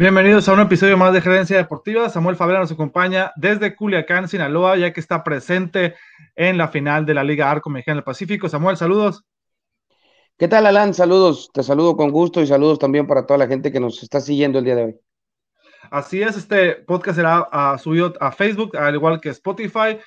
Bienvenidos a un episodio más de Gerencia Deportiva. Samuel Favela nos acompaña desde Culiacán, Sinaloa, ya que está presente en la final de la Liga Arco Mexicana del Pacífico. Samuel, saludos. ¿Qué tal, Alan? Saludos, te saludo con gusto y saludos también para toda la gente que nos está siguiendo el día de hoy. Así es, este podcast será uh, subido a Facebook, al igual que Spotify.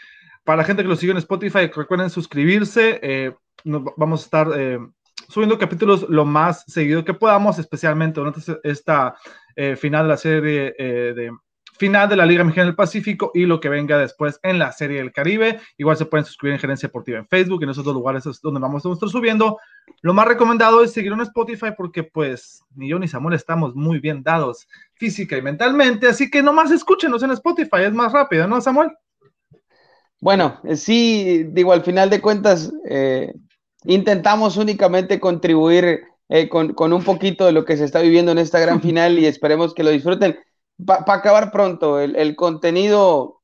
Para la gente que lo sigue en Spotify, recuerden suscribirse. Eh, vamos a estar eh, subiendo capítulos lo más seguido que podamos, especialmente durante esta eh, final de la serie eh, de final de la Liga Mexicana del Pacífico y lo que venga después en la Serie del Caribe. Igual se pueden suscribir en Gerencia Deportiva en Facebook, en esos dos lugares es donde vamos a estar subiendo. Lo más recomendado es seguir en Spotify porque pues ni yo ni Samuel estamos muy bien dados física y mentalmente, así que nomás escúchenos en Spotify, es más rápido, ¿no, Samuel? Bueno, eh, sí, digo, al final de cuentas, intentamos únicamente contribuir eh, con, un poquito de lo que se está viviendo en esta gran final y esperemos que lo disfruten. Para acabar pronto, el, contenido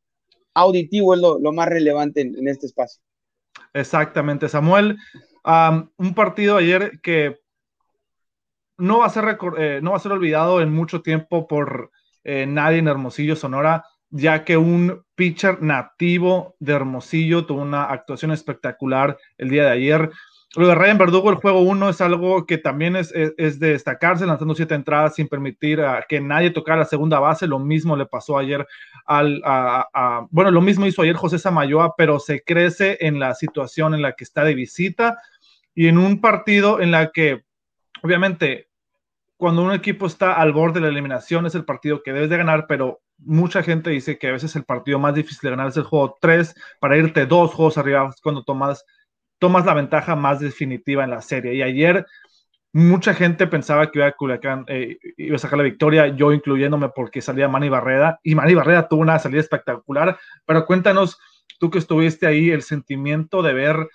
auditivo es lo, más relevante en, este espacio. Exactamente, Samuel. un partido ayer que no va a ser, eh, no va a ser olvidado en mucho tiempo por eh, nadie en Hermosillo, Sonora, ya que un pitcher nativo de Hermosillo tuvo una actuación espectacular el día de ayer. Lo de Ryan Verdugo, el juego 1 es algo que también es, es, de destacarse, lanzando siete entradas sin permitir a que nadie tocara la segunda base. Lo mismo le pasó ayer al. A, bueno, lo mismo hizo ayer José Samayoa, pero se crece en la situación en la que está de visita y en un partido en la que, obviamente, cuando un equipo está al borde de la eliminación, es el partido que debes de ganar, pero mucha gente dice que a veces el partido más difícil de ganar es el juego 3 para irte dos juegos arriba cuando tomas tomas la ventaja más definitiva en la serie. Y ayer mucha gente pensaba que iba a, Culiacán, eh, iba a sacar la victoria, yo incluyéndome porque salía Manny Barreda, y Manny Barreda tuvo una salida espectacular, pero cuéntanos, tú que estuviste ahí, el sentimiento de ver,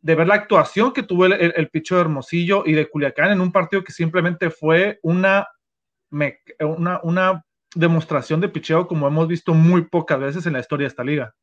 de ver la actuación que tuvo el, el, picho de Hermosillo y de Culiacán en un partido que simplemente fue una, una, una demostración de picheo como hemos visto muy pocas veces en la historia de esta liga.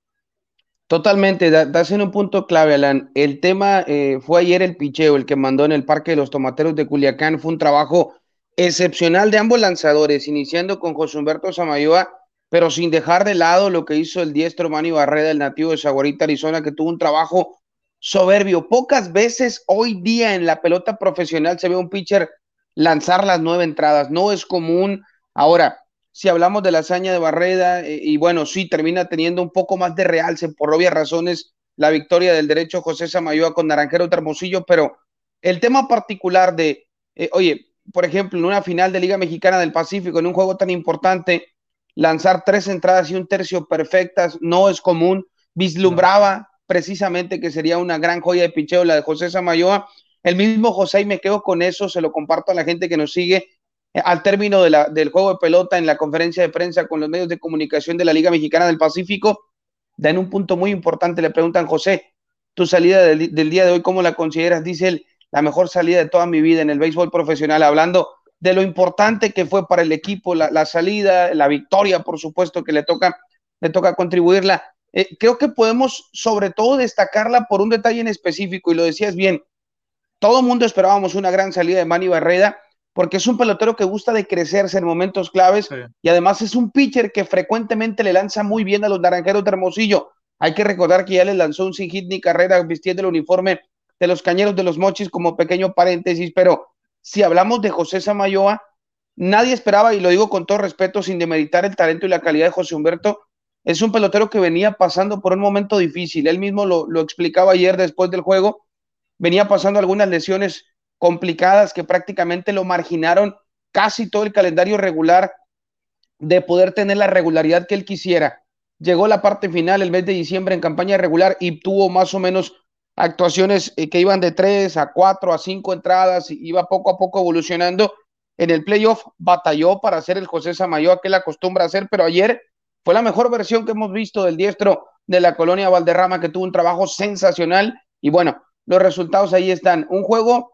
Totalmente, das en un punto clave, Alan. El tema eh, fue ayer el picheo, el que mandó en el Parque de los Tomateros de Culiacán. Fue un trabajo excepcional de ambos lanzadores, iniciando con José Humberto Samayoa, pero sin dejar de lado lo que hizo el diestro Manny Barreda, el nativo de Saguarita, Arizona, que tuvo un trabajo soberbio. Pocas veces hoy día en la pelota profesional se ve un pitcher lanzar las nueve entradas. No es común. Ahora, si hablamos de la hazaña de Barreda, eh, y bueno, sí, termina teniendo un poco más de realce por obvias razones la victoria del derecho José Samayoa con Naranjero Termosillo, pero el tema particular de, eh, oye, por ejemplo, en una final de Liga Mexicana del Pacífico, en un juego tan importante, lanzar tres entradas y un tercio perfectas no es común. Vislumbraba precisamente que sería una gran joya de picheo la de José Samayoa. El mismo José, y me quedo con eso, se lo comparto a la gente que nos sigue al término del juego de pelota en la conferencia de prensa con los medios de comunicación de la Liga Mexicana del Pacífico, dan un punto muy importante, le preguntan, José, tu salida del, día de hoy, ¿cómo la consideras? Dice él, la mejor salida de toda mi vida en el béisbol profesional, hablando de lo importante que fue para el equipo la, salida, la victoria, por supuesto, que le toca, le toca contribuirla. Eh, creo que podemos sobre todo destacarla por un detalle en específico, y lo decías bien, todo el mundo esperábamos una gran salida de Manny Barreda, porque es un pelotero que gusta de crecerse en momentos claves y además es un pitcher que frecuentemente le lanza muy bien a los naranjeros de Hermosillo. Hay que recordar que ya le lanzó un sin hit ni carrera vistiendo el uniforme de los cañeros de los mochis como pequeño paréntesis, pero si hablamos de José Samayoa, nadie esperaba, y lo digo con todo respeto, sin demeritar el talento y la calidad de José Humberto, es un pelotero que venía pasando por un momento difícil. Él mismo lo, lo explicaba ayer después del juego, venía pasando algunas lesiones complicadas que prácticamente lo marginaron casi todo el calendario regular de poder tener la regularidad que él quisiera. Llegó la parte final el mes de diciembre en campaña regular y tuvo más o menos actuaciones eh, que iban de tres a cuatro a cinco entradas, iba poco a poco evolucionando. En el playoff batalló para hacer el José Samayoa que él acostumbra hacer, pero ayer fue la mejor versión que hemos visto del diestro de la colonia Valderrama, que tuvo un trabajo sensacional. Y bueno, los resultados ahí están. Un juego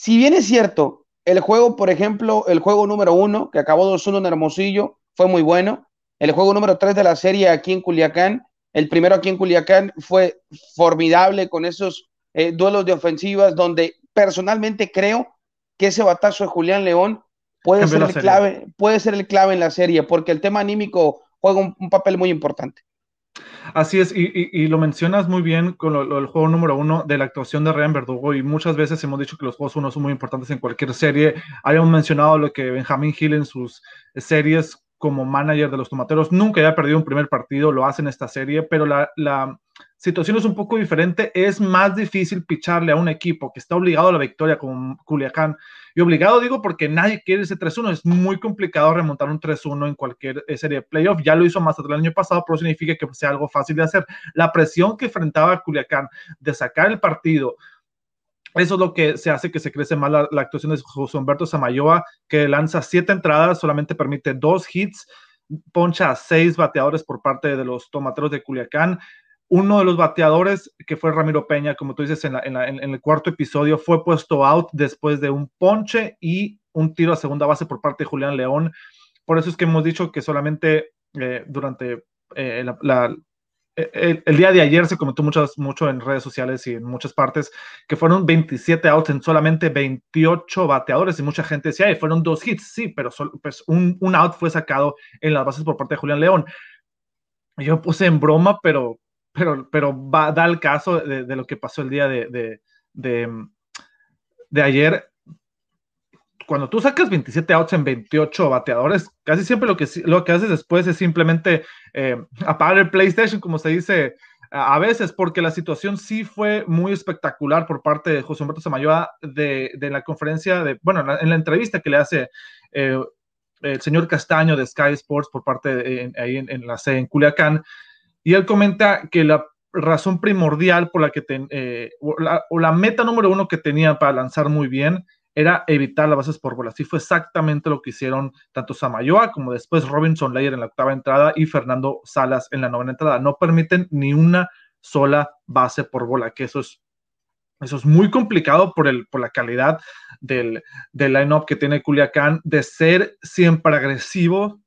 si bien es cierto, el juego, por ejemplo, el juego número uno, que acabó 2-1 en Hermosillo, fue muy bueno. El juego número tres de la serie aquí en Culiacán, el primero aquí en Culiacán fue formidable con esos eh, duelos de ofensivas donde personalmente creo que ese batazo de Julián León puede ser el clave, puede ser el clave en la serie, porque el tema anímico juega un, papel muy importante. Así es, y, lo mencionas muy bien con el juego número uno de la actuación de Ryan Verdugo, y muchas veces hemos dicho que los juegos uno son muy importantes en cualquier serie. Habíamos mencionado lo que Benjamin Hill en sus series como manager de los tomateros nunca había perdido un primer partido, lo hace en esta serie, pero la situación es un poco diferente. Es más difícil picharle a un equipo que está obligado a la victoria como Culiacán. Y obligado digo porque nadie quiere ese 3-1. Es muy complicado remontar un 3-1 en cualquier eh, serie de playoff. Ya lo hizo más el año pasado, pero significa que sea algo fácil de hacer. La presión que enfrentaba Culiacán de sacar el partido, eso es lo que se hace que se crece más la, actuación de José Humberto Samayoa, que lanza siete entradas, solamente permite dos hits, poncha a seis bateadores por parte de los tomateros de Culiacán. Uno de los bateadores, que fue Ramiro Peña, como tú dices en, el cuarto episodio, fue puesto out después de un ponche y un tiro a segunda base por parte de Julián León. Por eso es que hemos dicho que solamente eh, durante eh, la, el, día de ayer se comentó mucho, mucho en redes sociales y en muchas partes que fueron 27 outs en solamente 28 bateadores y mucha gente decía, fueron dos hits, sí, pero pues un, un, out fue sacado en las bases por parte de Julián León. Yo puse en broma, pero, pero, pero va, da el caso de, lo que pasó el día de, de, de, ayer. Cuando tú sacas 27 outs en 28 bateadores, casi siempre lo que, lo que haces después es simplemente eh, apagar el PlayStation, como se dice a veces, porque la situación sí fue muy espectacular por parte de José Humberto Samayoa de, de la conferencia, de, bueno, en la, entrevista que le hace eh, el señor Castaño de Sky Sports por parte de, ahí en, la C en Culiacán, y él comenta que la razón primordial por la que, eh, o la meta número uno que tenía para lanzar muy bien, era evitar las bases por bolas. Y fue exactamente lo que hicieron tanto Samayoa como después Robinson Layer en la octava entrada y Fernando Salas en la novena entrada. No permiten ni una sola base por bola, que eso es, eso es muy complicado por, el, por la calidad del, del line-up que tiene Culiacán de ser siempre agresivo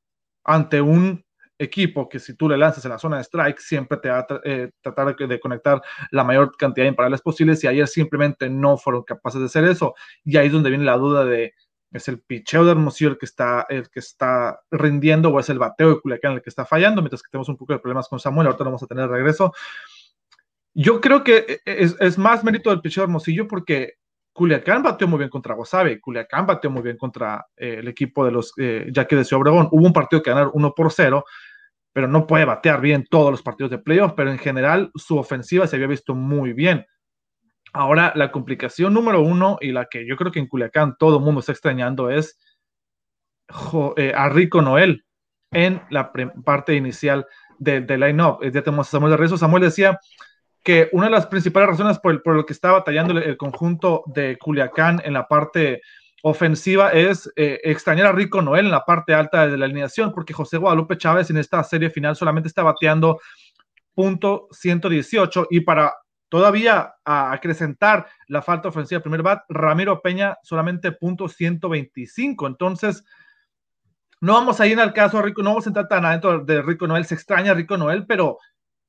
ante un equipo que si tú le lanzas en la zona de strike, siempre te va a eh, tratar de, conectar la mayor cantidad de imparables posibles y ayer simplemente no fueron capaces de hacer eso. Y ahí es donde viene la duda de, ¿es el picheo de Hermosillo el que está, el que está rindiendo o es el bateo de Culiacán el que está fallando? Mientras que tenemos un poco de problemas con Samuel, ahorita vamos a tener regreso. Yo creo que e, e, es, más mérito del picheo de Hermosillo porque Culiacán bateó muy bien contra Guasave, Culiacán bateó muy bien contra eh, el equipo de los eh, Yaquis de Ciudad Obregón. Hubo un partido que ganaron 1 por 0, pero no puede batear bien todos los partidos de playoff, pero en general su ofensiva se había visto muy bien. Ahora, la complicación número uno y la que yo creo que en Culiacán todo el mundo está extrañando es eh, a Rico Noel en la parte inicial del de line-up. Ya tenemos a Samuel de Rezo. Samuel decía que una de las principales razones por, por lo que está batallando el, el conjunto de Culiacán en la parte ofensiva es eh, extrañar a Rico Noel en la parte alta de la alineación, porque José Guadalupe Chávez en esta serie final solamente está bateando punto 118 y para todavía acrecentar la falta ofensiva primer bat, Ramiro Peña solamente punto 125. Entonces, no vamos a ir al caso Rico, no vamos a entrar tan adentro de Rico Noel, se extraña a Rico Noel, pero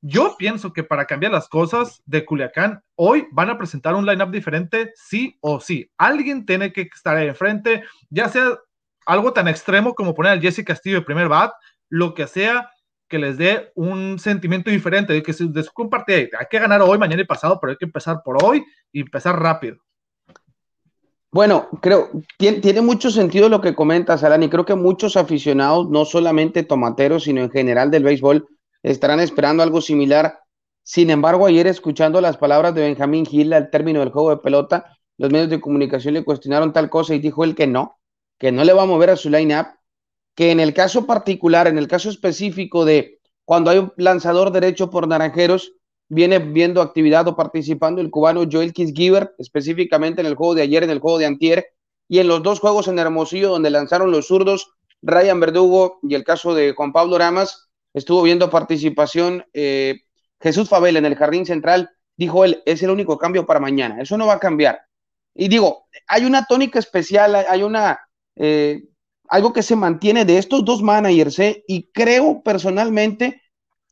yo pienso que para cambiar las cosas de Culiacán, hoy van a presentar un lineup diferente, sí o sí. Alguien tiene que estar ahí enfrente, ya sea algo tan extremo como poner al Jesse Castillo de primer bat, lo que sea que les dé un sentimiento diferente de que se su hay que ganar hoy, mañana y pasado, pero hay que empezar por hoy y empezar rápido. Bueno, creo, tiene, tiene, mucho sentido lo que comentas, Alan, y creo que muchos aficionados, no solamente tomateros, sino en general del béisbol, estarán esperando algo similar. Sin embargo, ayer escuchando las palabras de Benjamín Gil al término del juego de pelota, los medios de comunicación le cuestionaron tal cosa y dijo él que no, que no le va a mover a su line-up, que en el caso particular, en el caso específico de cuando hay un lanzador derecho por Naranjeros, viene viendo actividad o participando el cubano Joel Kisgiver, específicamente en el juego de ayer, en el juego de Antier, y en los dos juegos en Hermosillo, donde lanzaron los zurdos, Ryan Verdugo y el caso de Juan Pablo Ramas, estuvo viendo participación eh, Jesús Fabel en el jardín central, dijo él, es el único cambio para mañana, eso no va a cambiar. Y digo, hay una tónica especial, hay una, eh, algo que se mantiene de estos dos managers, ¿eh? y creo personalmente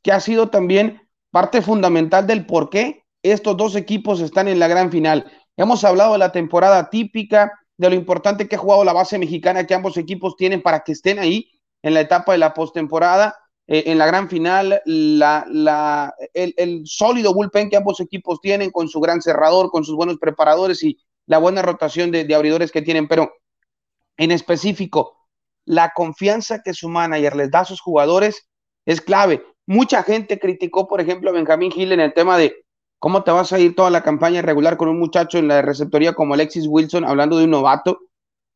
que ha sido también parte fundamental del por qué estos dos equipos están en la gran final. Hemos hablado de la temporada típica, de lo importante que ha jugado la base mexicana que ambos equipos tienen para que estén ahí en la etapa de la postemporada, eh, en la gran final, el, sólido bullpen que ambos equipos tienen con su gran cerrador, con sus buenos preparadores y la buena rotación de, de abridores que tienen, pero en específico, la confianza que su manager les da a sus jugadores es clave. Mucha gente criticó, por ejemplo, a Benjamín Gil en el tema de cómo te vas a ir toda la campaña regular con un muchacho en la receptoría como Alexis Wilson, hablando de un novato.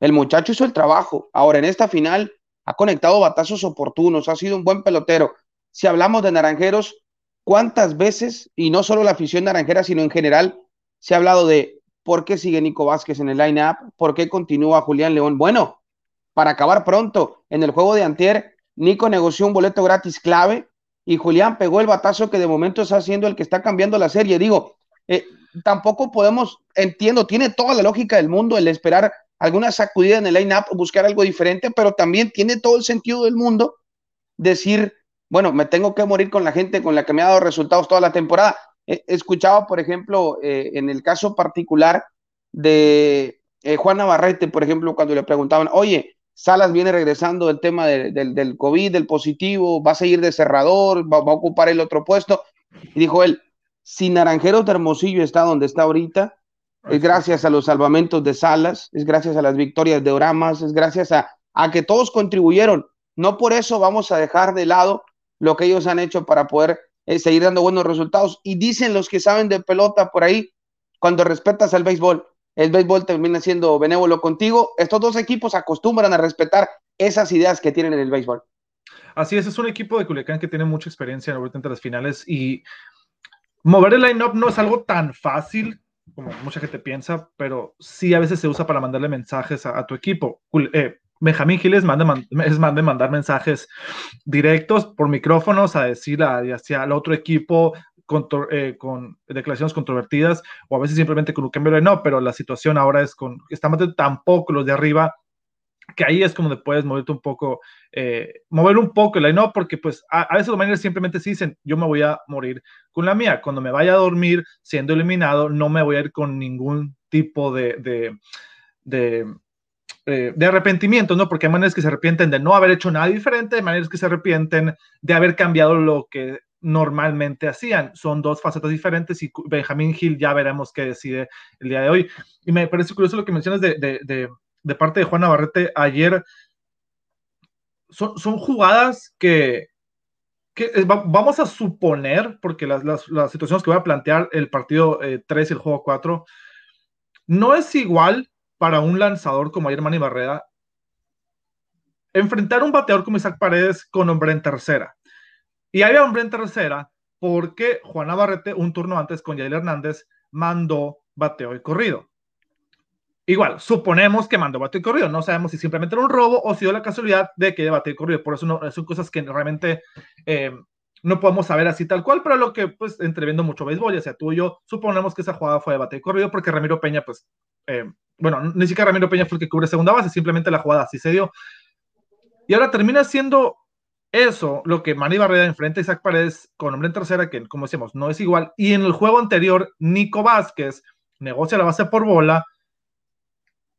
El muchacho hizo el trabajo. Ahora, en esta final, ha conectado batazos oportunos, ha sido un buen pelotero. Si hablamos de naranjeros, ¿cuántas veces, y no solo la afición naranjera, sino en general, se ha hablado de por qué sigue Nico Vázquez en el line-up, por qué continúa Julián León? Bueno, para acabar pronto, en el juego de Antier, Nico negoció un boleto gratis clave y Julián pegó el batazo que de momento está haciendo el que está cambiando la serie. Digo, eh, tampoco podemos, entiendo, tiene toda la lógica del mundo el esperar alguna sacudida en el line-up, buscar algo diferente, pero también tiene todo el sentido del mundo decir, bueno, me tengo que morir con la gente con la que me ha dado resultados toda la temporada. He escuchado, por ejemplo, eh, en el caso particular de eh, Juan Navarrete, por ejemplo, cuando le preguntaban, oye, Salas viene regresando del tema de, de, del COVID, del positivo, va a seguir de cerrador, va, va, a ocupar el otro puesto. Y dijo él, si Naranjeros de Hermosillo está donde está ahorita, es gracias a los salvamentos de Salas, es gracias a las victorias de Oramas, es gracias a, que todos contribuyeron. No por eso vamos a dejar de lado lo que ellos han hecho para poder eh, seguir dando buenos resultados. Y dicen los que saben de pelota por ahí, cuando respetas al béisbol, el béisbol termina siendo benévolo contigo. Estos dos equipos acostumbran a respetar esas ideas que tienen en el béisbol. Así es, es un equipo de Culiacán que tiene mucha experiencia en entre las finales y mover el line-up no es algo tan fácil como mucha gente piensa, pero sí a veces se usa para mandarle mensajes a, a tu equipo. Eh, Benjamín Giles es manda mandar mensajes directos por micrófonos a decir hacia el otro equipo con, eh, con, declaraciones controvertidas o a veces simplemente con un cambio de no, pero la situación ahora es con, estamos tampoco los de arriba que ahí es como puedes moverte un poco, eh, mover un poco el no, porque pues a, a, veces los managers simplemente se dicen, yo me voy a morir con la mía, cuando me vaya a dormir siendo eliminado, no me voy a ir con ningún tipo de, de, de, eh, arrepentimiento, ¿no? Porque hay maneras que se arrepienten de no haber hecho nada diferente, hay maneras que se arrepienten de haber cambiado lo que normalmente hacían. Son dos facetas diferentes y Benjamín Hill ya veremos qué decide el día de hoy. Y me parece curioso lo que mencionas de, de parte de Juan Navarrete ayer. Son, son jugadas que, que, vamos a suponer, porque las, las, las, situaciones que voy a plantear el partido eh, 3 y el juego 4, no es igual para un lanzador como ayer Manny Barrera enfrentar un bateador como Isaac Paredes con hombre en tercera. Y había hombre en tercera porque Juan Navarrete, un turno antes con Yael Hernández, mandó bateo y corrido. Igual, suponemos que mandó bateo y corrido. No sabemos si simplemente era un robo o si dio la casualidad de que bateo y corrido. Por eso no, son cosas que realmente eh, no podemos saber así tal cual, pero lo que, pues, entreviendo mucho béisbol, ya sea tú y yo, suponemos que esa jugada fue de bateo y corrido porque Ramiro Peña, pues, eh, bueno, ni siquiera Ramiro Peña fue el que cubre segunda base, simplemente la jugada así se dio. Y ahora termina siendo eso, lo que Manny Barrera enfrenta a Isaac Paredes con hombre en tercera, que como decíamos, no es igual. Y en el juego anterior, Nico Vázquez negocia la base por bola.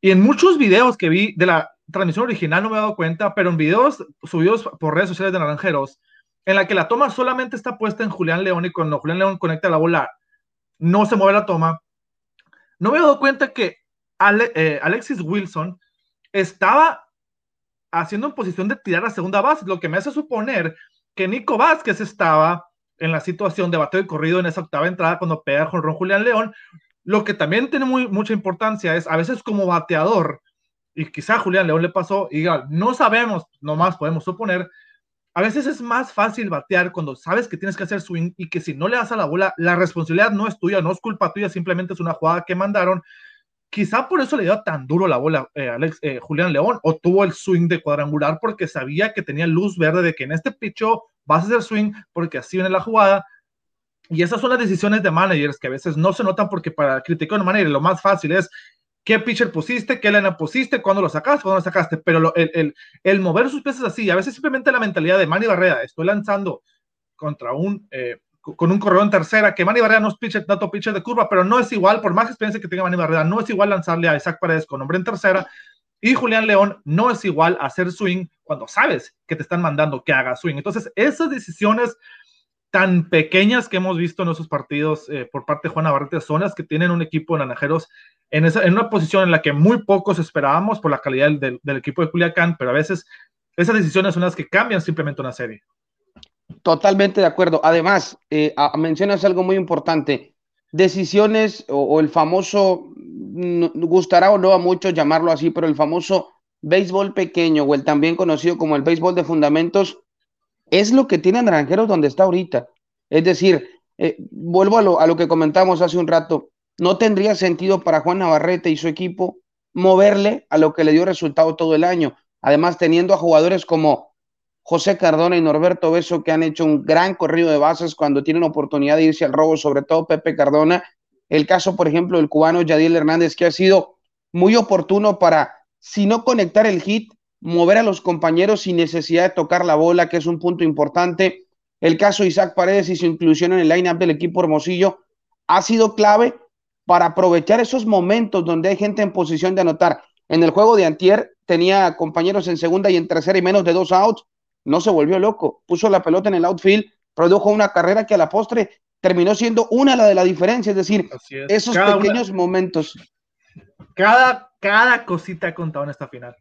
Y en muchos videos que vi de la transmisión original no me he dado cuenta, pero en videos subidos por redes sociales de Naranjeros, en la que la toma solamente está puesta en Julián León y cuando Julián León conecta la bola, no se mueve la toma. No me he dado cuenta que Ale, eh, Alexis Wilson estaba haciendo en posición de tirar a segunda base, lo que me hace suponer que Nico Vázquez estaba en la situación de bateo y corrido en esa octava entrada cuando pega con Ron Julián León. Lo que también tiene muy, mucha importancia es a veces como bateador, y quizá Julián León le pasó, y no sabemos, nomás podemos suponer, a veces es más fácil batear cuando sabes que tienes que hacer swing y que si no le das a la bola, la responsabilidad no es tuya, no es culpa tuya, simplemente es una jugada que mandaron Quizá por eso le dio tan duro la bola eh, Alex, eh, Julián León o tuvo el swing de cuadrangular porque sabía que tenía luz verde de que en este picho vas a hacer swing porque así viene la jugada. Y esas son las decisiones de managers que a veces no se notan porque para criticar a un manager lo más fácil es qué pitcher pusiste, qué lana pusiste, cuándo lo sacaste, cuándo lo sacaste. Pero lo, el, el, el, mover sus piezas así, a veces simplemente la mentalidad de Manny Barrera, estoy lanzando contra un, eh, con un corredor en tercera, que Manny Barrera no es pitcher, dato pitcher de curva, pero no es igual, por más experiencia que tenga Manny Barrera, no es igual lanzarle a Isaac Paredes con hombre en tercera. Y Julián León no es igual hacer swing cuando sabes que te están mandando que haga swing. Entonces, esas decisiones tan pequeñas que hemos visto en esos partidos eh, por parte de Juan Navarrete son las que tienen un equipo de naranjeros en, esa, en una posición en la que muy pocos esperábamos por la calidad del, del, equipo de Culiacán, pero a veces esas decisiones son las que cambian simplemente una serie. Totalmente de acuerdo. Además, eh, mencionas algo muy importante. Decisiones o, el famoso, gustará o no a muchos llamarlo así, pero el famoso béisbol pequeño o el también conocido como el béisbol de fundamentos, es lo que tiene Naranjeros donde está ahorita. Es decir, eh, vuelvo a lo, a lo que comentamos hace un rato, no tendría sentido para Juan Navarrete y su equipo moverle a lo que le dio resultado todo el año. Además, teniendo a jugadores como José Cardona y Norberto Beso que han hecho un gran corrido de bases cuando tienen oportunidad de irse al robo, sobre todo Pepe Cardona. El caso, por ejemplo, del cubano Yadiel Hernández, que ha sido muy oportuno para, si no conectar el hit, mover a los compañeros sin necesidad de tocar la bola, que es un punto importante. El caso de Isaac Paredes y su inclusión en el line-up del equipo Hermosillo ha sido clave para aprovechar esos momentos donde hay gente en posición de anotar. En el juego de Antier tenía compañeros en segunda y en tercera y menos de dos outs. No se volvió loco. Puso la pelota en el outfield, produjo una carrera que a la postre terminó siendo una la de la diferencia. Es decir, esos pequeños momentos. Cada, cada cosita ha contado en esta final.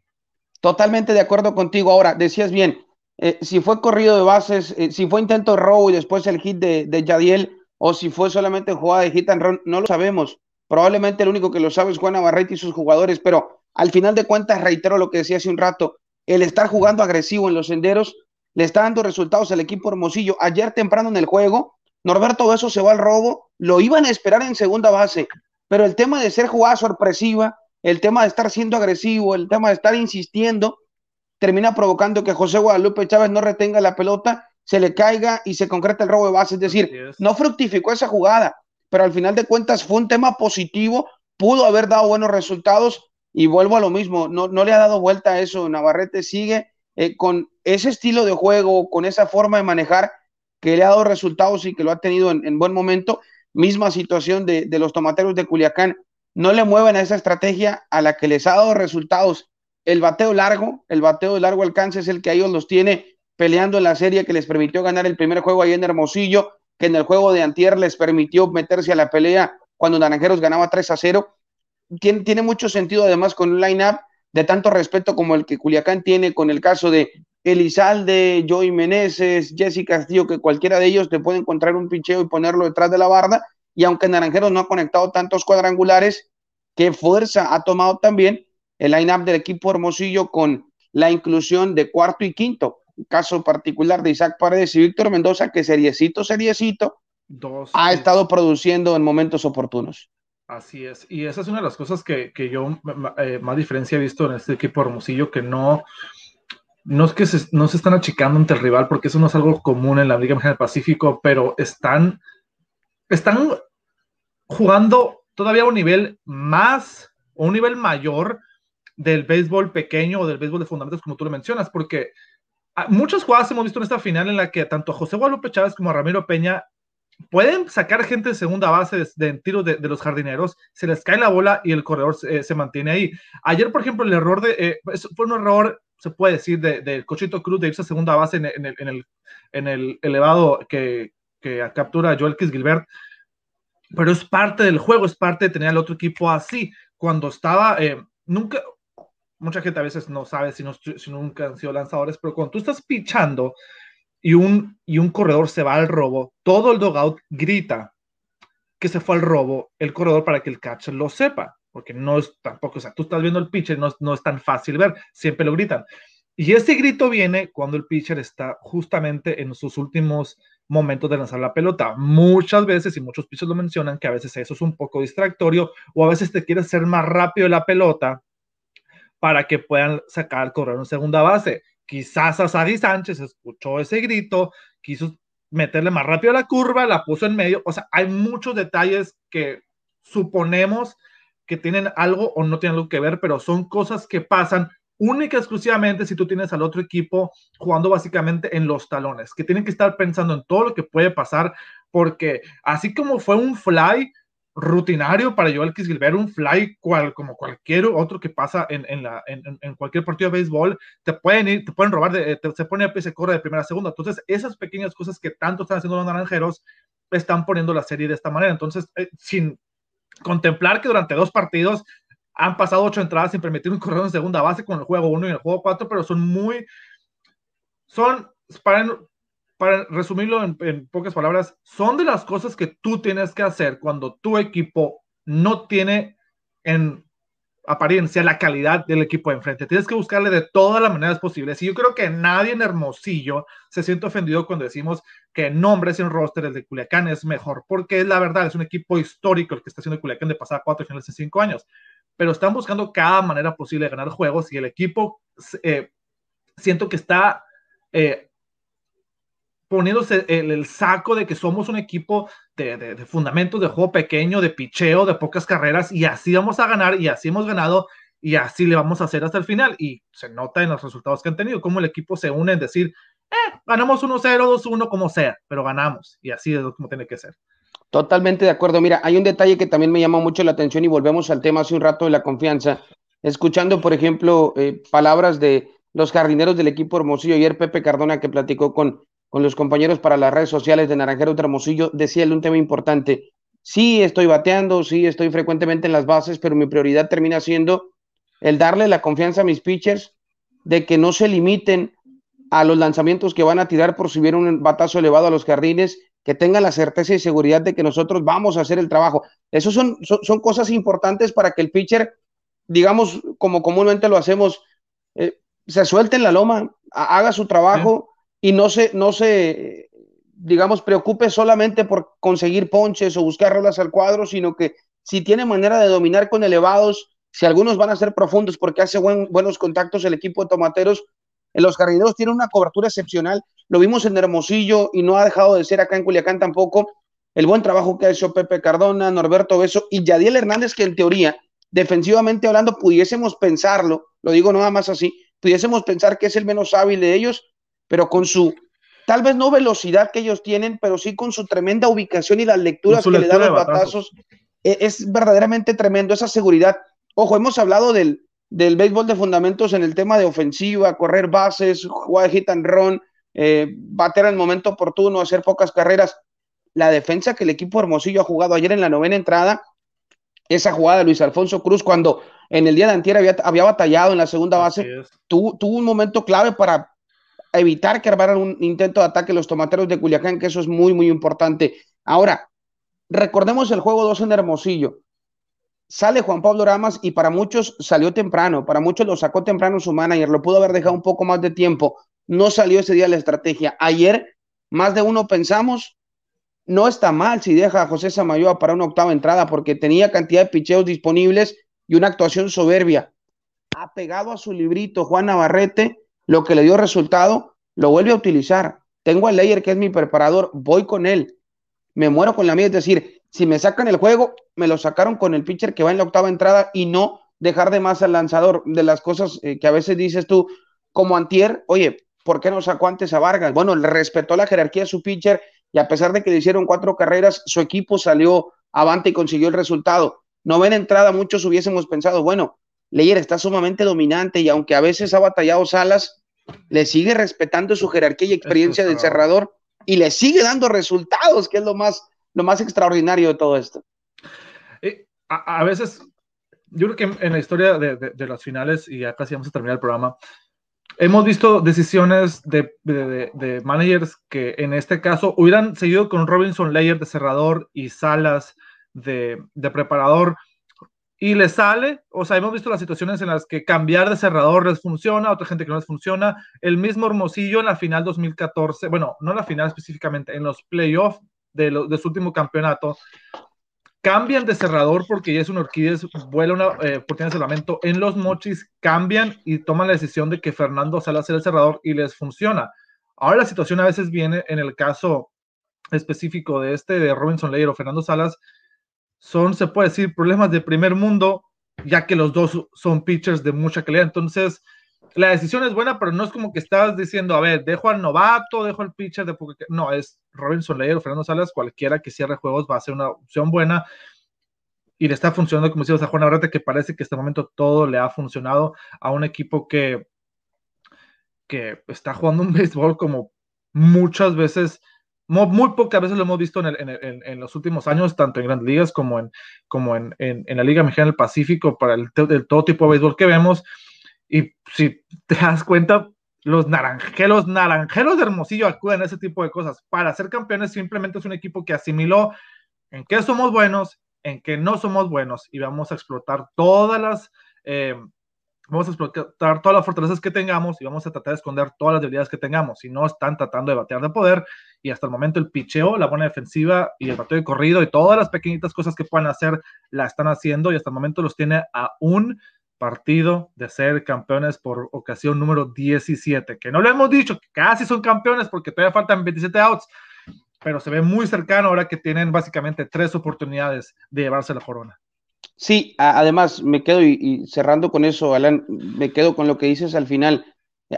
Totalmente de acuerdo contigo. Ahora, decías bien, eh, si fue corrido de bases, eh, si fue intento de robo y después el hit de, de Yadiel, o si fue solamente jugada de hit and run, no lo sabemos. Probablemente el único que lo sabe es Juan Navarrete y sus jugadores, pero al final de cuentas, reitero lo que decía hace un rato, el estar jugando agresivo en los senderos le está dando resultados al equipo Hermosillo. Ayer temprano en el juego, Norberto Beso se va al robo, lo iban a esperar en segunda base, pero el tema de ser jugada sorpresiva, el tema de estar siendo agresivo, el tema de estar insistiendo, termina provocando que José Guadalupe Chávez no retenga la pelota, se le caiga y se concreta el robo de base. Es decir, no fructificó esa jugada, pero al final de cuentas fue un tema positivo, pudo haber dado buenos resultados y vuelvo a lo mismo, no, no le ha dado vuelta a eso. Navarrete sigue eh, con ese estilo de juego, con esa forma de manejar que le ha dado resultados y que lo ha tenido en, en buen momento. Misma situación de, de los tomateros de Culiacán no le mueven a esa estrategia a la que les ha dado resultados. El bateo largo, el bateo de largo alcance es el que a ellos los tiene peleando en la serie que les permitió ganar el primer juego ahí en Hermosillo, que en el juego de Antier les permitió meterse a la pelea cuando Naranjeros ganaba 3 a 0. Tiene, tiene mucho sentido además con un line-up de tanto respeto como el que Culiacán tiene con el caso de Elizalde, Joey Meneses, Jessica Castillo, que cualquiera de ellos te puede encontrar un pincheo y ponerlo detrás de la barda y aunque Naranjeros no ha conectado tantos cuadrangulares, qué fuerza ha tomado también el line-up del equipo Hermosillo con la inclusión de cuarto y quinto. Caso particular de Isaac Paredes y Víctor Mendoza, que seriecito, seriecito, Dos, ha estado produciendo en momentos oportunos. Así es, y esa es una de las cosas que, que yo eh, más diferencia he visto en este equipo Hermosillo, que no, no es que se, no se están achicando ante el rival, porque eso no es algo común en la Liga Mexicana del Pacífico, pero están, están jugando todavía a un nivel más o un nivel mayor del béisbol pequeño o del béisbol de fundamentos, como tú lo mencionas, porque muchas jugadas hemos visto en esta final en la que tanto José Guadalupe Chávez como Ramiro Peña pueden sacar gente de segunda base de, de de, los jardineros, se les cae la bola y el corredor se, eh, mantiene ahí. Ayer, por ejemplo, el error de, eh, fue un error, se puede decir, del de Cochito Cruz de irse a segunda base en, el, en, el, en el elevado que, que captura Joel Kiss Gilbert pero es parte del juego, es parte de tener al otro equipo así. Cuando estaba, eh, nunca, mucha gente a veces no sabe si, no, si nunca han sido lanzadores, pero cuando tú estás pichando y un, y un corredor se va al robo, todo el dogout grita que se fue al robo el corredor para que el catcher lo sepa, porque no es tampoco, o sea, tú estás viendo el pitcher, no, no es tan fácil ver, siempre lo gritan. Y ese grito viene cuando el pitcher está justamente en sus últimos momentos de lanzar la pelota. Muchas veces, y muchos pisos lo mencionan, que a veces eso es un poco distractorio o a veces te quieres hacer más rápido la pelota para que puedan sacar, correr en segunda base. Quizás a Sadi Sánchez escuchó ese grito, quiso meterle más rápido a la curva, la puso en medio. O sea, hay muchos detalles que suponemos que tienen algo o no tienen algo que ver, pero son cosas que pasan única exclusivamente si tú tienes al otro equipo jugando básicamente en los talones, que tienen que estar pensando en todo lo que puede pasar porque así como fue un fly rutinario para Joel Gilbert, un fly cual, como cualquier otro que pasa en, en, la, en, en, cualquier partido de béisbol, te pueden ir, te pueden robar, de, se pone a pie, se corre de primera a segunda. Entonces, esas pequeñas cosas que tanto están haciendo los naranjeros, están poniendo la serie de esta manera. Entonces, eh, sin contemplar que durante dos partidos han pasado ocho entradas sin permitir un corredor en segunda base con el juego 1 y el juego 4, pero son muy, son, para, para resumirlo en, pocas palabras, son de las cosas que tú tienes que hacer cuando tu equipo no tiene en apariencia la calidad del equipo de enfrente. Tienes que buscarle de todas las maneras posibles. Y yo creo que nadie en Hermosillo se siente ofendido cuando decimos que nombres en roster el de Culiacán es mejor, porque es la verdad, es un equipo histórico el que está haciendo Culiacán de pasar cuatro finales en cinco años. Pero están buscando cada manera posible de ganar juegos y el equipo eh, siento que está eh, poniéndose el, saco de que somos un equipo de, de, fundamentos de juego pequeño, de picheo, de pocas carreras, y así vamos a ganar, y así hemos ganado, y así le vamos a hacer hasta el final. Y se nota en los resultados que han tenido, cómo el equipo se une en decir, eh, ganamos 1-0, 2-1, como sea, pero ganamos, y así es como tiene que ser. Totalmente de acuerdo. Mira, hay un detalle que también me llama mucho la atención y volvemos al tema hace un rato de la confianza. Escuchando, por ejemplo, eh, palabras de los jardineros del equipo Hermosillo, ayer Pepe Cardona que platicó con con los compañeros para las redes sociales de Naranjero Hermosillo, decía un tema importante. Sí, estoy bateando, sí, estoy frecuentemente en las bases, pero mi prioridad termina siendo el darle la confianza a mis pitchers de que no se limiten a los lanzamientos que van a tirar por si hubiera un batazo elevado a los jardines, que tengan la certeza y seguridad de que nosotros vamos a hacer el trabajo. Eso son, son, cosas importantes para que el pitcher, digamos, como comúnmente lo hacemos, eh, se suelte en la loma, haga su trabajo y no se, no se, digamos, preocupe solamente por conseguir ponches o buscar rolas al cuadro, sino que si tiene manera de dominar con elevados, si algunos van a ser profundos porque hace buenos contactos el equipo de tomateros, los jardineros tiene una cobertura excepcional, lo vimos en Hermosillo y no ha dejado de ser acá en Culiacán tampoco, el buen trabajo que ha hecho Pepe Cardona, Norberto Beso y Yadiel Hernández, que en teoría, defensivamente hablando, pudiésemos pensarlo, lo digo nada más así, pudiésemos pensar que es el menos hábil de ellos, pero con su, tal vez no velocidad que ellos tienen, pero sí con su tremenda ubicación y las lecturas que le dan los batazos, e, es, verdaderamente tremendo esa seguridad. Ojo, hemos hablado del, del béisbol de fundamentos en el tema de ofensiva, correr bases, jugar hit and run, eh, bater al momento oportuno, hacer pocas carreras. La defensa que el equipo Hermosillo ha jugado ayer en la novena entrada, esa jugada de Luis Alfonso Cruz, cuando en el día de antier había, había batallado en la segunda base, tuvo, tuvo, un momento clave para evitar que armaran un intento de ataque los tomateros de Culiacán, que eso es muy, muy importante. Ahora, recordemos el juego 2 en Hermosillo. Sale Juan Pablo Ramas y para muchos salió temprano, para muchos lo sacó temprano su manager, lo pudo haber dejado un poco más de tiempo. No salió ese día la estrategia. Ayer, más de uno pensamos, no está mal si deja a José Samayoa para una octava entrada, porque tenía cantidad de picheos disponibles y una actuación soberbia. Ha pegado a su librito Juan Navarrete lo que le dio resultado, lo vuelve a utilizar. Tengo al Layer que es mi preparador, voy con él, me muero con la mía, es decir, si me sacan el juego, me lo sacaron con el pitcher que va en la octava entrada y no dejar de más al lanzador. De las cosas eh, que a veces dices tú, como Antier, oye, ¿por qué no sacó antes a Vargas? Bueno, le respetó la jerarquía de su pitcher y a pesar de que le hicieron cuatro carreras, su equipo salió avante y consiguió el resultado. Novena entrada, muchos hubiésemos pensado, bueno, Leyer está sumamente dominante y aunque a veces ha batallado Salas, le sigue respetando su jerarquía y experiencia del cerrador y le sigue dando resultados, que es lo más, lo más extraordinario de todo esto. Eh, a, veces, yo creo que en la historia de, las finales, y ya casi vamos a terminar el programa, hemos visto decisiones de, de, managers que en este caso hubieran seguido con Robinson Leyer de cerrador y Salas de, preparador y le sale, o sea, hemos visto las situaciones en las que cambiar de cerrador les funciona, otra gente que no les funciona. El mismo Hermosillo en la final 2014, bueno, no en la final específicamente, en los playoffs de, de su último campeonato, cambian de cerrador porque ya es un Orquídez, vuela una eh, oportunidad de. En los mochis cambian y toman la decisión de que Fernando Salas sea el cerrador y les funciona. Ahora la situación a veces viene en el caso específico de este, de Robinson Leyer o Fernando Salas, son, se puede decir, problemas de primer mundo, ya que los dos son pitchers de mucha calidad. Entonces, la decisión es buena, pero no es como que estás diciendo, a ver, dejo al novato, dejo al pitcher de no, es Robinson Leyer o Fernando Salas, cualquiera que cierre juegos va a ser una opción buena y le está funcionando, como decíamos a Juan Abrate, que parece que este momento todo le ha funcionado a un equipo que, que está jugando un béisbol como muchas veces, muy, pocas veces lo hemos visto en, los últimos años, tanto en grandes ligas como en, como en, la Liga Mexicana del Pacífico, para el, todo tipo de béisbol que vemos. Y si te das cuenta, los naranjeros, naranjeros de Hermosillo acuden a ese tipo de cosas. Para ser campeones simplemente es un equipo que asimiló en qué somos buenos, en qué no somos buenos y vamos a explotar todas las... Eh, vamos a explotar todas las fortalezas que tengamos y vamos a tratar de esconder todas las debilidades que tengamos. Si no están tratando de batear de poder y hasta el momento el picheo, la buena defensiva y el bateo de corrido y todas las pequeñitas cosas que puedan hacer la están haciendo y hasta el momento los tiene a un partido de ser campeones por ocasión número 17, que no lo hemos dicho, que casi son campeones porque todavía faltan 27 outs, pero se ve muy cercano ahora que tienen básicamente tres oportunidades de llevarse la corona. Sí, además me quedo y, cerrando con eso, Alan, me quedo con lo que dices al final.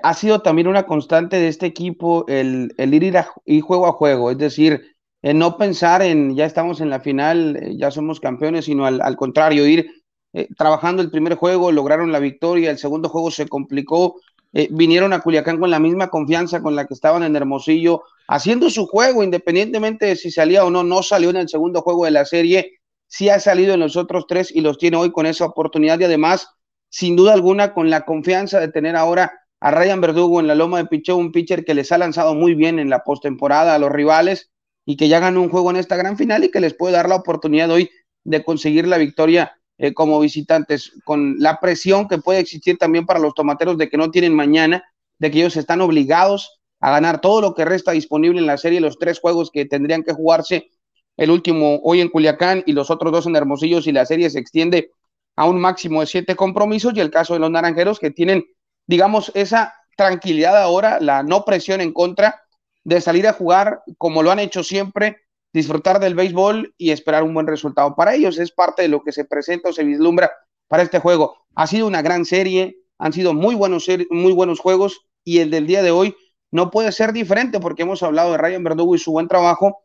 Ha sido también una constante de este equipo el, el ir y juego a juego, es decir, no pensar en ya estamos en la final, eh, ya somos campeones, sino al, al contrario, ir eh, trabajando el primer juego, lograron la victoria, el segundo juego se complicó, eh, vinieron a Culiacán con la misma confianza con la que estaban en Hermosillo, haciendo su juego, independientemente de si salía o no, no salió en el segundo juego de la serie, sí ha salido en los otros tres y los tiene hoy con esa oportunidad y además, sin duda alguna, con la confianza de tener ahora a Ryan Verdugo en la loma de picheo, un pitcher que les ha lanzado muy bien en la postemporada a los rivales y que ya ganó un juego en esta gran final y que les puede dar la oportunidad hoy de conseguir la victoria eh, como visitantes, con la presión que puede existir también para los tomateros de que no tienen mañana, de que ellos están obligados a ganar todo lo que resta disponible en la serie, los tres juegos que tendrían que jugarse, el último hoy en Culiacán y los otros dos en Hermosillo, si la serie se extiende a un máximo de siete compromisos, y el caso de los naranjeros que tienen, digamos, esa tranquilidad ahora, la no presión en contra de salir a jugar como lo han hecho siempre, disfrutar del béisbol y esperar un buen resultado para ellos. Es parte de lo que se presenta o se vislumbra para este juego. Ha sido una gran serie, han sido muy buenos, muy buenos juegos y el del día de hoy no puede ser diferente porque hemos hablado de Ryan Verdugo y su buen trabajo.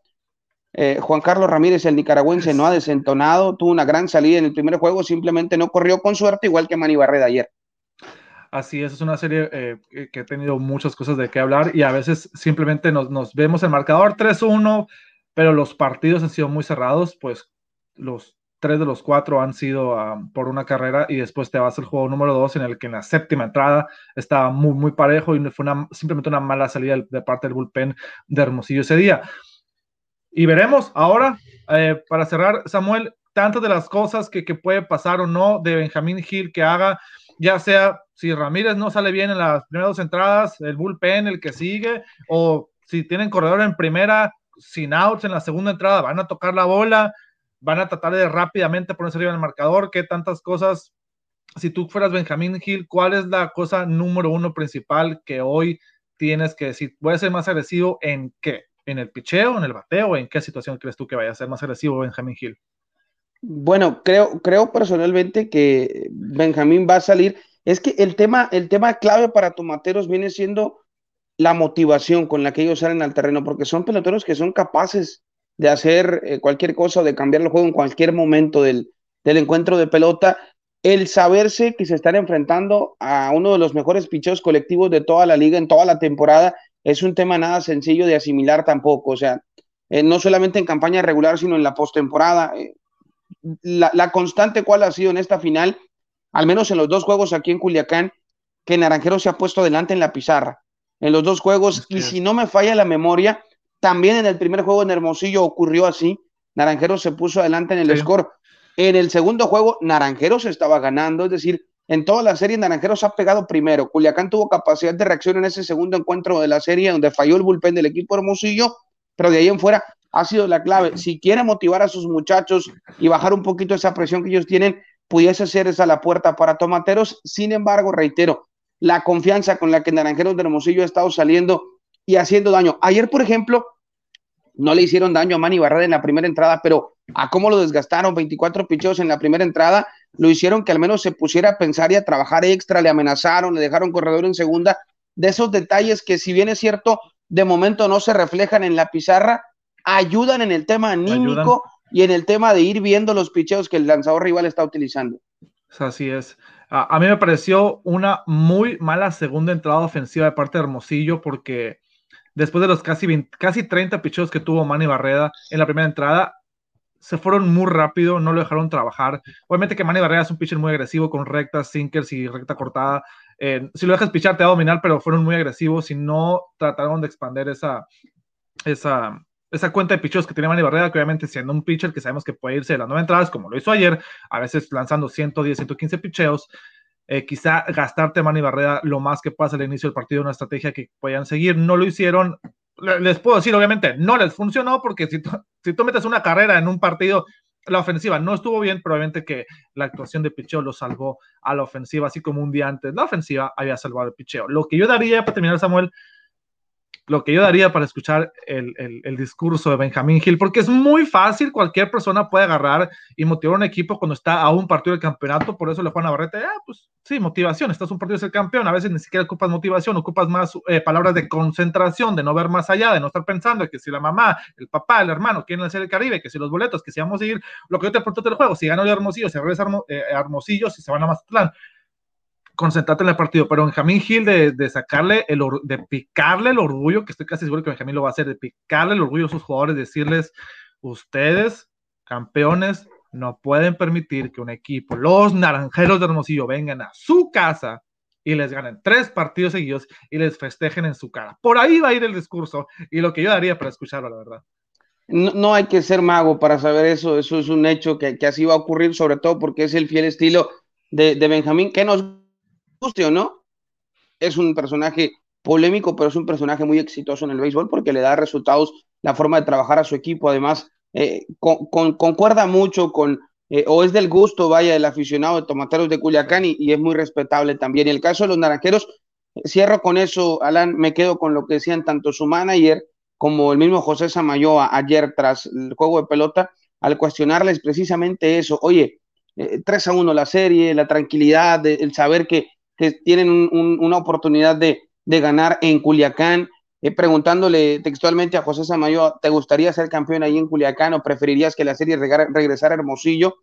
Eh, Juan Carlos Ramírez, el nicaragüense, no ha desentonado, tuvo una gran salida en el primer juego, simplemente no corrió con suerte, igual que Manny Barreda ayer. Así es, es una serie eh, que ha tenido muchas cosas de qué hablar y a veces simplemente nos, nos vemos el marcador 3-1, pero los partidos han sido muy cerrados, pues los tres de los cuatro han sido por una carrera y después te vas al juego número dos en el que en la séptima entrada estaba muy, muy parejo y fue una, simplemente una mala salida de parte del bullpen de Hermosillo ese día. Y veremos ahora, eh, para cerrar, Samuel, tantas de las cosas que, que puede pasar o no de Benjamín Gil que haga, ya sea si Ramírez no sale bien en las primeras dos entradas, el bullpen, el que sigue, o si tienen corredor en primera, sin outs en la segunda entrada, van a tocar la bola, van a tratar de rápidamente ponerse arriba en el marcador, qué tantas cosas. Si tú fueras Benjamín Hill, ¿cuál es la cosa número uno principal que hoy tienes que decir? ¿Voy ser más agresivo en qué? ¿En el picheo, en el bateo? ¿En qué situación crees tú que vaya a ser más agresivo Benjamín Hill? Bueno, creo, creo personalmente que Benjamín va a salir. Es que el tema, el tema clave para Tomateros viene siendo la motivación con la que ellos salen al terreno, porque son peloteros que son capaces de hacer eh, cualquier cosa o de cambiar el juego en cualquier momento del, encuentro de pelota. El saberse que se están enfrentando a uno de los mejores picheos colectivos de toda la liga en toda la temporada es un tema nada sencillo de asimilar tampoco. O sea, eh, no solamente en campaña regular, sino en la postemporada. Eh, la, la constante cual ha sido en esta final, al menos en los dos juegos aquí en Culiacán, que Naranjero se ha puesto adelante en la pizarra en los dos juegos. Y si no me falla la memoria, también en el primer juego en Hermosillo ocurrió así. Naranjeros se puso adelante en el score. En el segundo juego, Naranjeros estaba ganando, es decir, en toda la serie Naranjeros ha pegado primero. Culiacán tuvo capacidad de reacción en ese segundo encuentro de la serie donde falló el bullpen del equipo Hermosillo, pero de ahí en fuera ha sido la clave. Si quiere motivar a sus muchachos y bajar un poquito esa presión que ellos tienen, pudiese ser esa la puerta para Tomateros. Sin embargo, reitero, la confianza con la que Naranjeros de Hermosillo ha estado saliendo y haciendo daño. Ayer, por ejemplo, no le hicieron daño a Manny Barrera en la primera entrada, pero a cómo lo desgastaron, 24 picheos en la primera entrada, lo hicieron que al menos se pusiera a pensar y a trabajar extra, le amenazaron, le dejaron corredor en segunda, de esos detalles que si bien es cierto, de momento no se reflejan en la pizarra, ayudan en el tema anímico y en el tema de ir viendo los picheos que el lanzador rival está utilizando. Así es. A, mí me pareció una muy mala segunda entrada ofensiva de parte de Hermosillo porque después de los casi, casi 30 picheos que tuvo Manny Barreda en la primera entrada, se fueron muy rápido, no lo dejaron trabajar. Obviamente que Manny Barrera es un pitcher muy agresivo con rectas, sinkers y recta cortada. Eh, si lo dejas pichar te va a dominar, pero fueron muy agresivos y no trataron de expandir esa, esa, esa cuenta de picheos que tiene Manny Barrera, que obviamente siendo un pitcher que sabemos que puede irse de las nueve entradas, como lo hizo ayer, a veces lanzando 110, 115 picheos, eh, quizá gastarte Manny Barrera lo más que pasa al inicio del partido, una estrategia que puedan seguir. No lo hicieron, les puedo decir, obviamente, no les funcionó porque si si tú metes una carrera en un partido, la ofensiva no estuvo bien, probablemente que la actuación de picheo lo salvó a la ofensiva, así como un día antes la ofensiva había salvado el picheo. Lo que yo daría para terminar, Samuel, lo que yo daría para escuchar el, discurso de Benjamín Hill, porque es muy fácil, cualquier persona puede agarrar y motivar a un equipo cuando está a un partido del campeonato, por eso le Juan Navarrete, ah, pues sí, motivación, estás un partido de ser campeón, a veces ni siquiera ocupas motivación, ocupas más eh, palabras de concentración, de no ver más allá, de no estar pensando que si la mamá, el papá, el hermano quieren hacer el Caribe, que si los boletos, que si vamos a ir, lo que yo te pregunto del juego, si gana el Hermosillo, si regresa eh, Hermosillo, si se van a Mazatlán, concentrate en el partido, pero Benjamín Gil de, sacarle, el, de picarle el orgullo, que estoy casi seguro que Benjamín lo va a hacer, de picarle el orgullo a sus jugadores, decirles, ustedes, campeones, no pueden permitir que un equipo, los naranjeros de Hermosillo, vengan a su casa y les ganen tres partidos seguidos y les festejen en su cara. Por ahí va a ir el discurso y lo que yo daría para escucharlo, la verdad. No, hay que ser mago para saber eso, eso es un hecho que, así va a ocurrir, sobre todo porque es el fiel estilo de, de Benjamín, que nos guste o no, es un personaje polémico, pero es un personaje muy exitoso en el béisbol porque le da resultados la forma de trabajar a su equipo. Además, eh, concuerda mucho con, eh, o es del gusto, vaya, del aficionado de Tomateros de Culiacán y, es muy respetable también. Y el caso de los naranjeros, cierro con eso, Alan, me quedo con lo que decían tanto su manager como el mismo José Samayoa ayer tras el juego de pelota, al cuestionarles precisamente eso, oye, 3 eh, a 1 la serie, la tranquilidad, el saber que que tienen una oportunidad de, ganar en Culiacán. Eh, preguntándole textualmente a José Samayo, ¿te gustaría ser campeón ahí en Culiacán o preferirías que la serie regresara a Hermosillo?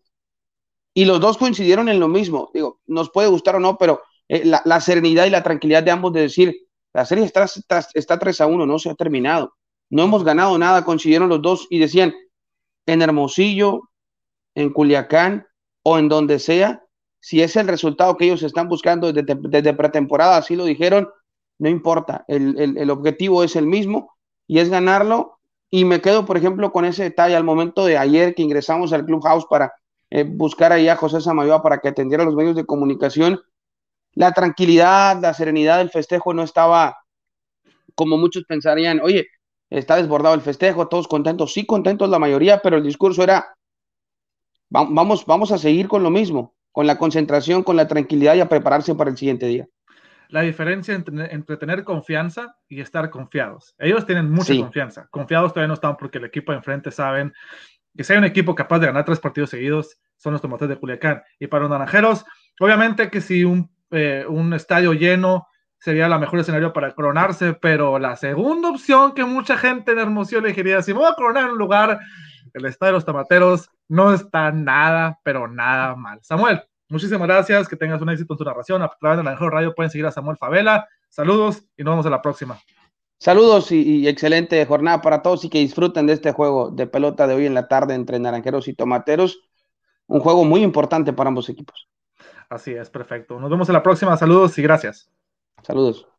Y los dos coincidieron en lo mismo. Digo, nos puede gustar o no, pero eh, la, serenidad y la tranquilidad de ambos de decir, la serie está, está, está 3 a 1, no se ha terminado. No hemos ganado nada, coincidieron los dos y decían, en Hermosillo, en Culiacán o en donde sea, si es el resultado que ellos están buscando desde, pretemporada, así lo dijeron, no importa, el, objetivo es el mismo y es ganarlo. Y me quedo, por ejemplo, con ese detalle al momento de ayer que ingresamos al Clubhouse para eh, buscar ahí a José Samayoa para que atendiera los medios de comunicación. La tranquilidad, la serenidad del festejo no estaba como muchos pensarían, oye, está desbordado el festejo, todos contentos, sí contentos la mayoría, pero el discurso era, vamos, vamos a seguir con lo mismo, con la concentración, con la tranquilidad y a prepararse para el siguiente día. La diferencia entre, tener confianza y estar confiados. Ellos tienen mucha confianza. Confiados todavía no están porque el equipo de enfrente saben que si hay un equipo capaz de ganar tres partidos seguidos, son los tomates de Culiacán. Y para los naranjeros, obviamente que si un, eh, un estadio lleno sería la mejor escenario para coronarse, pero la segunda opción que mucha gente en Hermosillo elegiría, si me voy a coronar en un lugar, el estadio de los tomateros no está nada, pero nada mal. Samuel, muchísimas gracias, que tengas un éxito en tu narración. A través de la mejor radio pueden seguir a Samuel Favela. Saludos y nos vemos en la próxima. Saludos y, excelente jornada para todos y que disfruten de este juego de pelota de hoy en la tarde entre Naranjeros y Tomateros. Un juego muy importante para ambos equipos. Así es, perfecto. Nos vemos en la próxima. Saludos y gracias. Saludos.